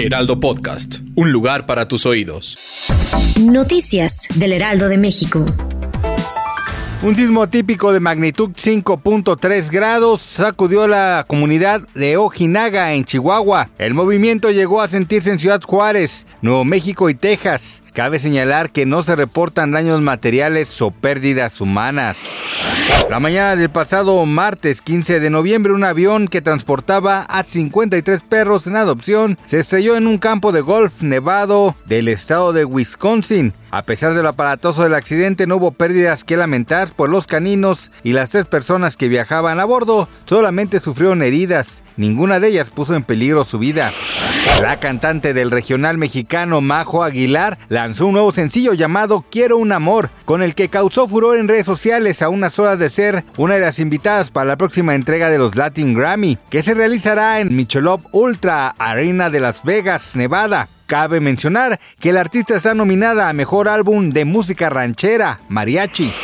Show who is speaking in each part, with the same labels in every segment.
Speaker 1: Heraldo Podcast, un lugar para tus oídos.
Speaker 2: Noticias del Heraldo de México.
Speaker 3: Un sismo típico de magnitud 5.3 grados sacudió la comunidad de Ojinaga en Chihuahua. El movimiento llegó a sentirse en Ciudad Juárez, Nuevo México y Texas. Cabe señalar que no se reportan daños materiales o pérdidas humanas. La mañana del pasado martes 15 de noviembre, un avión que transportaba a 53 perros en adopción se estrelló en un campo de golf nevado del estado de Wisconsin. A pesar de lo aparatoso del accidente, no hubo pérdidas que lamentar por los caninos y las tres personas que viajaban a bordo solamente sufrieron heridas. Ninguna de ellas puso en peligro su vida. La cantante del regional mexicano Majo Aguilar lanzó un nuevo sencillo llamado Quiero un amor, con el que causó furor en redes sociales a horas de ser una de las invitadas para la próxima entrega de los Latin Grammy, que se realizará en Michelob Ultra Arena de Las Vegas, Nevada. Cabe mencionar que la artista está nominada a Mejor Álbum de Música Ranchera, Mariachi.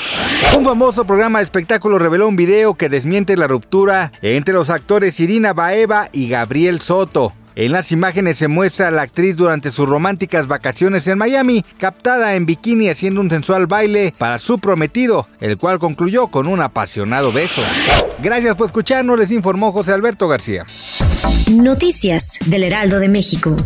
Speaker 3: Un famoso programa de espectáculo reveló un video que desmiente la ruptura entre los actores Irina Baeva y Gabriel Soto. En las imágenes se muestra a la actriz durante sus románticas vacaciones en Miami, captada en bikini haciendo un sensual baile para su prometido, el cual concluyó con un apasionado beso. Gracias por escucharnos, les informó José Alberto García.
Speaker 2: Noticias del Heraldo de México.